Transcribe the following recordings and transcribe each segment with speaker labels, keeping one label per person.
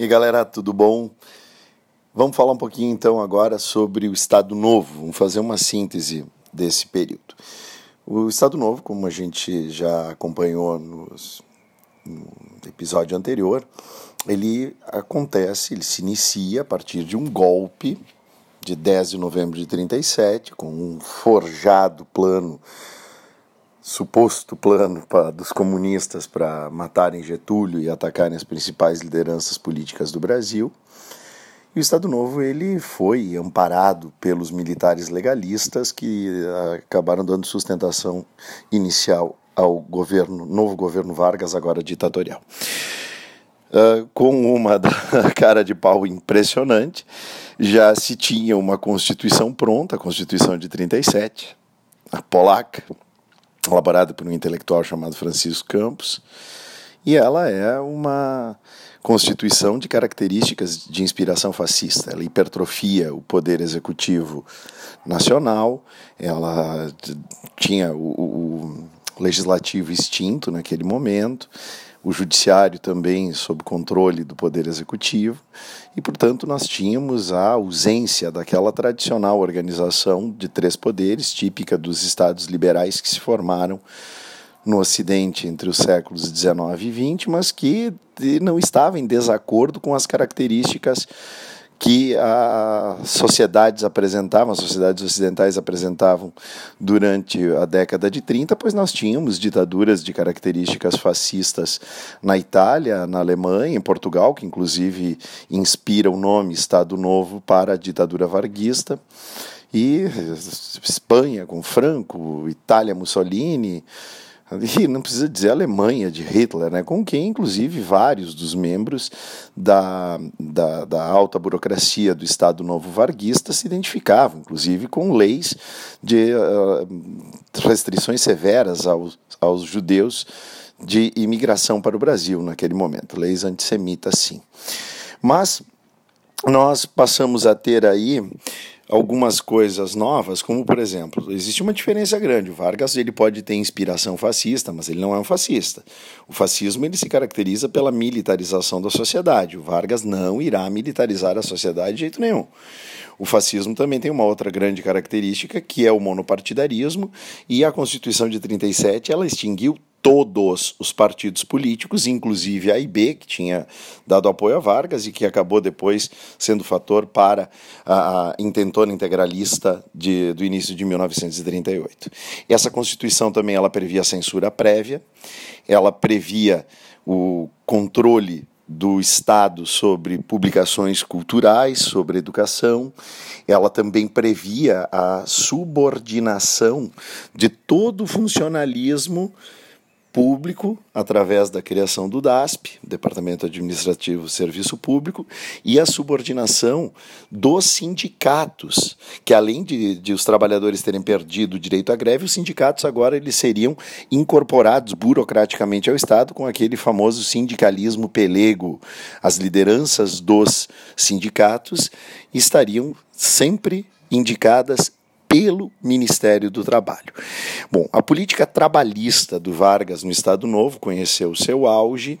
Speaker 1: E galera, tudo bom? Vamos falar um pouquinho então agora sobre o Estado Novo. Vamos fazer uma síntese desse período. O Estado Novo, como a gente já acompanhou nos, no episódio anterior, ele acontece, ele se inicia a partir de um golpe de 10 de novembro de 37, com um forjado plano suposto plano pra, dos comunistas para matarem Getúlio e atacarem as principais lideranças políticas do Brasil. E o Estado Novo ele foi amparado pelos militares legalistas que acabaram dando sustentação inicial ao governo, novo governo Vargas, agora ditatorial. Uh, com uma cara de pau impressionante, já se tinha uma Constituição pronta, a Constituição de 37, a polaca, elaborada por um intelectual chamado Francisco Campos, e ela é uma constituição de características de inspiração fascista. Ela hipertrofia o poder executivo nacional, ela tinha o, o legislativo extinto naquele momento, o judiciário também sob controle do poder executivo, e, portanto, nós tínhamos a ausência daquela tradicional organização de três poderes, típica dos estados liberais que se formaram no Ocidente entre os séculos XIX e XX, mas que não estava em desacordo com as características que as sociedades apresentavam, as sociedades ocidentais apresentavam durante a década de 30, pois nós tínhamos ditaduras de características fascistas na Itália, na Alemanha, em Portugal, que inclusive inspira o nome Estado Novo para a ditadura varguista, e Espanha com Franco, Itália Mussolini, e não precisa dizer Alemanha de Hitler, né, com quem, inclusive, vários dos membros da, da, da, alta burocracia do Estado Novo Varguista se identificavam, inclusive, com leis de uh, restrições severas aos, aos judeus de imigração para o Brasil naquele momento, leis antissemitas, sim. Mas nós passamos a ter aí algumas coisas novas, como por exemplo, existe uma diferença grande. O Vargas ele pode ter inspiração fascista, mas ele não é um fascista. O fascismo ele se caracteriza pela militarização da sociedade. O Vargas não irá militarizar a sociedade de jeito nenhum. O fascismo também tem uma outra grande característica, que é o monopartidarismo, e a Constituição de 37 ela extinguiu todos os partidos políticos, inclusive a IB, que tinha dado apoio a Vargas e que acabou depois sendo fator para a, intentona integralista de, do início de 1938. Essa Constituição também ela previa censura prévia, ela previa o controle do Estado sobre publicações culturais, sobre educação. Ela também previa a subordinação de todo o funcionalismo público através da criação do DASP, Departamento Administrativo Serviço Público, e a subordinação dos sindicatos, que além de, de, os trabalhadores terem perdido o direito à greve, os sindicatos agora eles seriam incorporados burocraticamente ao Estado com aquele famoso sindicalismo pelego. As lideranças dos sindicatos estariam sempre indicadas pelo Ministério do Trabalho. Bom, a política trabalhista do Vargas no Estado Novo conheceu seu auge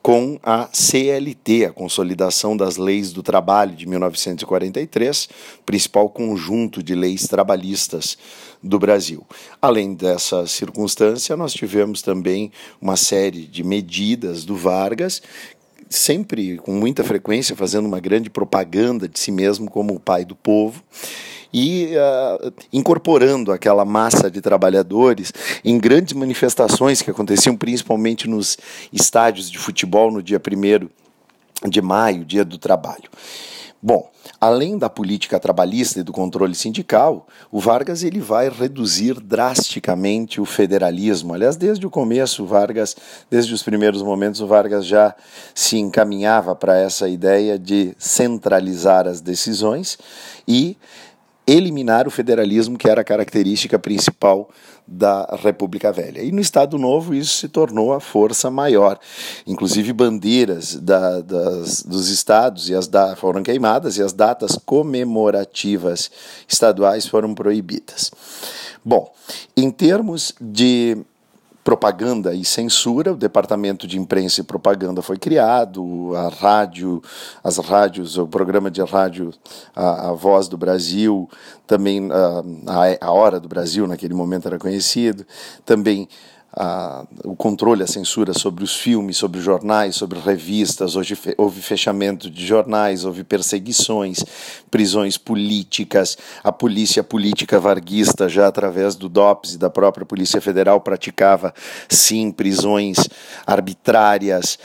Speaker 1: com a CLT, a Consolidação das Leis do Trabalho de 1943, principal conjunto de leis trabalhistas do Brasil. Além dessa circunstância, nós tivemos também uma série de medidas do Vargas sempre com muita frequência fazendo uma grande propaganda de si mesmo como o pai do povo e uh, incorporando aquela massa de trabalhadores em grandes manifestações que aconteciam principalmente nos estádios de futebol no dia 1 de maio, dia do trabalho. Bom, além da política trabalhista e do controle sindical, o Vargas ele vai reduzir drasticamente o federalismo. Aliás, desde o começo, o Vargas, desde os primeiros momentos, o Vargas já se encaminhava para essa ideia de centralizar as decisões e eliminar o federalismo, que era a característica principal da República Velha. E no Estado Novo isso se tornou a força maior. Inclusive bandeiras da, das, dos estados e as da, foram queimadas e as datas comemorativas estaduais foram proibidas. Bom, em termos de propaganda e censura, o departamento de imprensa e propaganda foi criado, a rádio, as rádios, o programa de rádio, a, a Voz do Brasil, também a, a Hora do Brasil, naquele momento era conhecido, também a, o controle, a censura sobre os filmes, sobre jornais, sobre revistas. Hoje houve fechamento de jornais, houve perseguições, prisões políticas. A polícia política varguista, já através do DOPS e da própria Polícia Federal, praticava, sim, prisões arbitrárias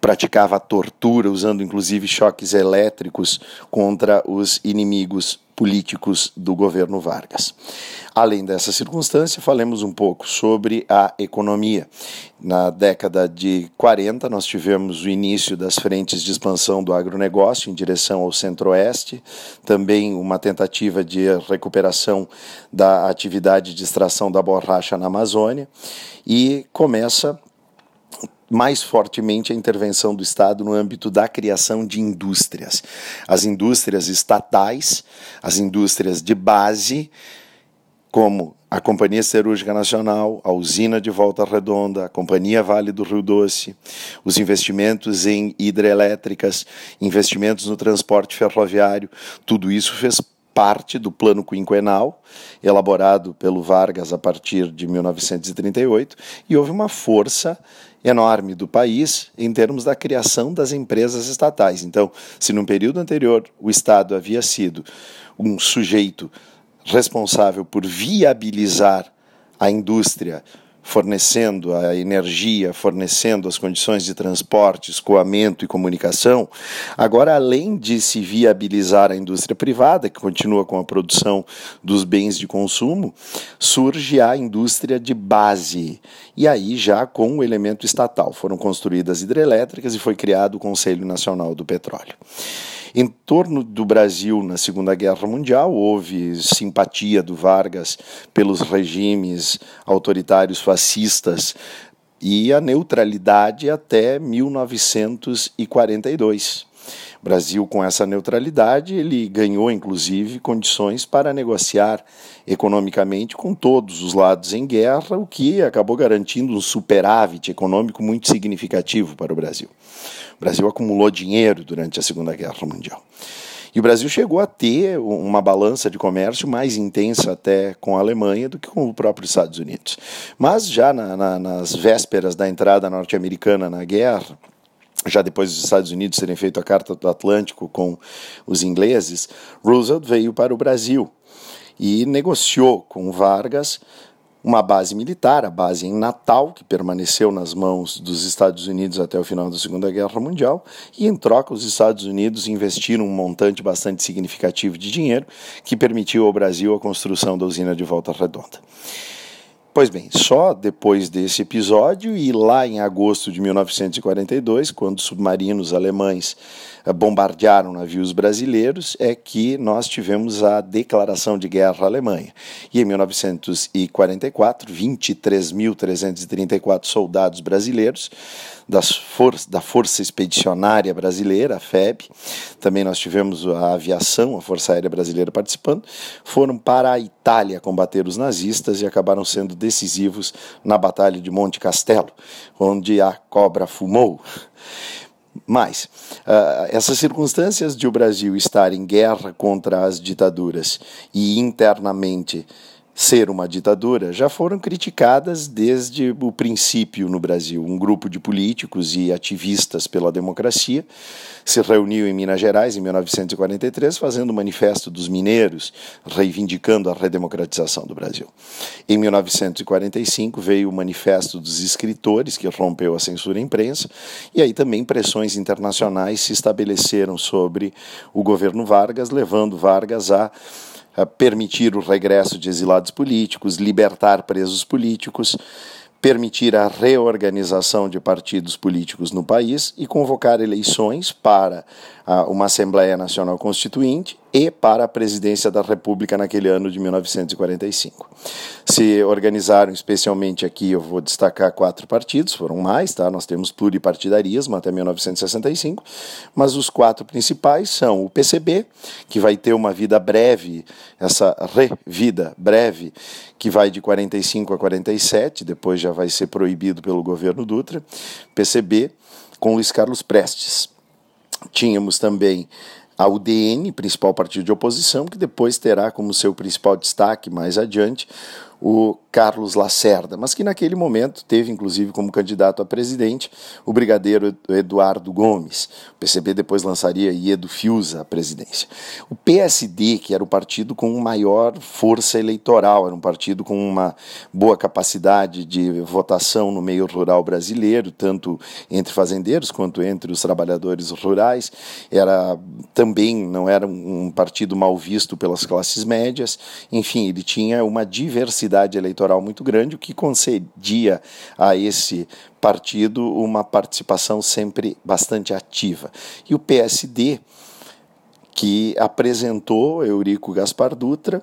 Speaker 1: praticava tortura, usando inclusive choques elétricos contra os inimigos políticos do governo Vargas. Além dessa circunstância, falemos um pouco sobre a economia. Na década de 40, nós tivemos o início das frentes de expansão do agronegócio em direção ao centro-oeste, também uma tentativa de recuperação da atividade de extração da borracha na Amazônia, e começa mais fortemente a intervenção do Estado no âmbito da criação de indústrias. As indústrias estatais, as indústrias de base, como a Companhia Cirúrgica Nacional, a usina de Volta Redonda, a Companhia Vale do Rio Doce, os investimentos em hidrelétricas, investimentos no transporte ferroviário, tudo isso fez parte do plano quinquenal, elaborado pelo Vargas a partir de 1938, e houve uma força enorme do país em termos da criação das empresas estatais. Então, se no período anterior o Estado havia sido um sujeito responsável por viabilizar a indústria fornecendo a energia, fornecendo as condições de transporte, escoamento e comunicação, agora, além de se viabilizar a indústria privada, que continua com a produção dos bens de consumo, surge a indústria de base. E aí, já com o elemento estatal, foram construídas hidrelétricas e foi criado o Conselho Nacional do Petróleo. Em torno do Brasil, na Segunda Guerra Mundial, houve simpatia do Vargas pelos regimes autoritários fascistas e a neutralidade até 1942. O Brasil, com essa neutralidade, ele ganhou, inclusive, condições para negociar economicamente com todos os lados em guerra, o que acabou garantindo um superávit econômico muito significativo para o Brasil. O Brasil acumulou dinheiro durante a Segunda Guerra Mundial. E o Brasil chegou a ter uma balança de comércio mais intensa até com a Alemanha do que com o próprio Estados Unidos. Mas já na, na, nas vésperas da entrada norte-americana na guerra, já depois dos Estados Unidos terem feito a Carta do Atlântico com os ingleses, Roosevelt veio para o Brasil e negociou com Vargas uma base militar, a base em Natal, que permaneceu nas mãos dos Estados Unidos até o final da Segunda Guerra Mundial, e em troca os Estados Unidos investiram um montante bastante significativo de dinheiro que permitiu ao Brasil a construção da usina de Volta Redonda. Pois bem, só depois desse episódio e lá em agosto de 1942, quando submarinos alemães eh, bombardearam navios brasileiros, é que nós tivemos a declaração de guerra à Alemanha. E em 1944, 23.334 soldados brasileiros das for da Força Expedicionária Brasileira, a FEB, também nós tivemos a aviação, a Força Aérea Brasileira participando, foram para a Itália combater os nazistas e acabaram sendo decisivos na Batalha de Monte Castelo, onde a cobra fumou. Mas uh, essas circunstâncias de o Brasil estar em guerra contra as ditaduras e internamente ser uma ditadura já foram criticadas desde o princípio no Brasil. Um grupo de políticos e ativistas pela democracia se reuniu em Minas Gerais em 1943, fazendo o Manifesto dos Mineiros, reivindicando a redemocratização do Brasil. Em 1945 veio o Manifesto dos Escritores, que rompeu a censura à imprensa, e aí também pressões internacionais se estabeleceram sobre o governo Vargas, levando Vargas a permitir o regresso de exilados políticos, libertar presos políticos, permitir a reorganização de partidos políticos no país e convocar eleições para uma Assembleia Nacional Constituinte e para a presidência da República naquele ano de 1945. Se organizaram especialmente aqui, eu vou destacar quatro partidos, foram mais, tá? Nós temos pluripartidarismo até 1965, mas os quatro principais são o PCB, que vai ter uma vida breve, essa revida breve, que vai de 45 a 47, depois já vai ser proibido pelo governo Dutra. PCB com Luiz Carlos Prestes. Tínhamos também a UDN, principal partido de oposição, que depois terá como seu principal destaque mais adiante o Carlos Lacerda, mas que naquele momento teve inclusive como candidato a presidente o brigadeiro Eduardo Gomes. O PCB depois lançaria Iedo Fiuza à presidência. O PSD, que era o partido com maior força eleitoral, era um partido com uma boa capacidade de votação no meio rural brasileiro, tanto entre fazendeiros quanto entre os trabalhadores rurais, era também não era um partido mal visto pelas classes médias, enfim, ele tinha uma diversidade eleitoral muito grande, o que concedia a esse partido uma participação sempre bastante ativa. E o PSD, que apresentou Eurico Gaspar Dutra,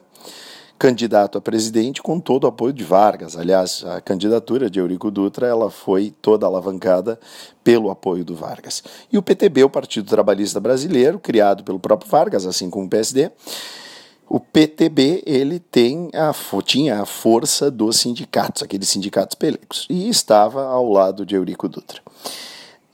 Speaker 1: candidato a presidente com todo o apoio de Vargas. Aliás, a candidatura de Eurico Dutra ela foi toda alavancada pelo apoio do Vargas. E o PTB, o Partido Trabalhista Brasileiro, criado pelo próprio Vargas, assim como o PSD, o PTB ele tem a, tinha a força dos sindicatos, aqueles sindicatos pelecos, e estava ao lado de Eurico Dutra.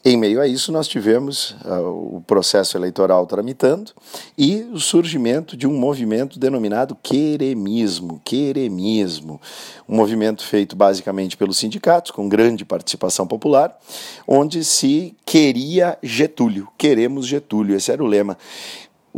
Speaker 1: Em meio a isso, nós tivemos uh, o processo eleitoral tramitando e o surgimento de um movimento denominado queremismo, queremismo, um movimento feito basicamente pelos sindicatos, com grande participação popular, onde se queria Getúlio, queremos Getúlio, esse era o lema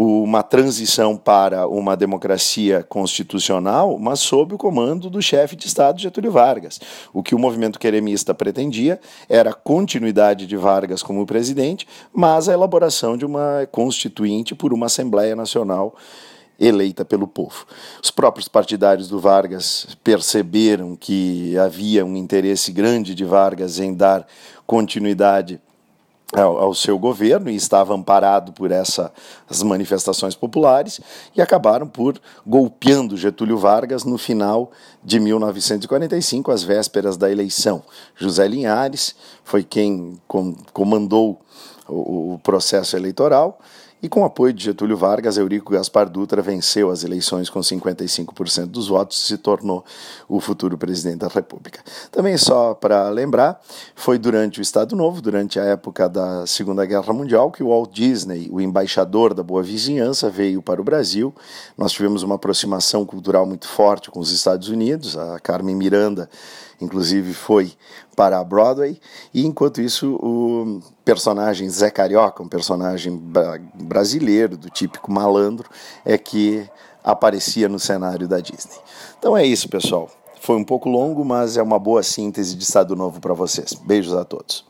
Speaker 1: uma transição para uma democracia constitucional, mas sob o comando do chefe de Estado Getúlio Vargas. O que o movimento queremista pretendia era a continuidade de Vargas como presidente, mas a elaboração de uma constituinte por uma Assembleia Nacional eleita pelo povo. Os próprios partidários do Vargas perceberam que havia um interesse grande de Vargas em dar continuidade ao, ao, seu governo e estava amparado por essas manifestações populares e acabaram por golpeando Getúlio Vargas no final de 1945, às vésperas da eleição. José Linhares foi quem com, comandou o, o processo eleitoral e com o apoio de Getúlio Vargas, Eurico Gaspar Dutra venceu as eleições com 55% dos votos e se tornou o futuro presidente da República. Também só para lembrar, foi durante o Estado Novo, durante a época da Segunda Guerra Mundial, que o Walt Disney, o embaixador da boa vizinhança, veio para o Brasil. Nós tivemos uma aproximação cultural muito forte com os Estados Unidos. A Carmen Miranda inclusive foi para a Broadway, e enquanto isso o personagem Zé Carioca, um personagem brasileiro, do típico malandro, é que aparecia no cenário da Disney. Então é isso, pessoal. Foi um pouco longo, mas é uma boa síntese de Estado Novo para vocês. Beijos a todos.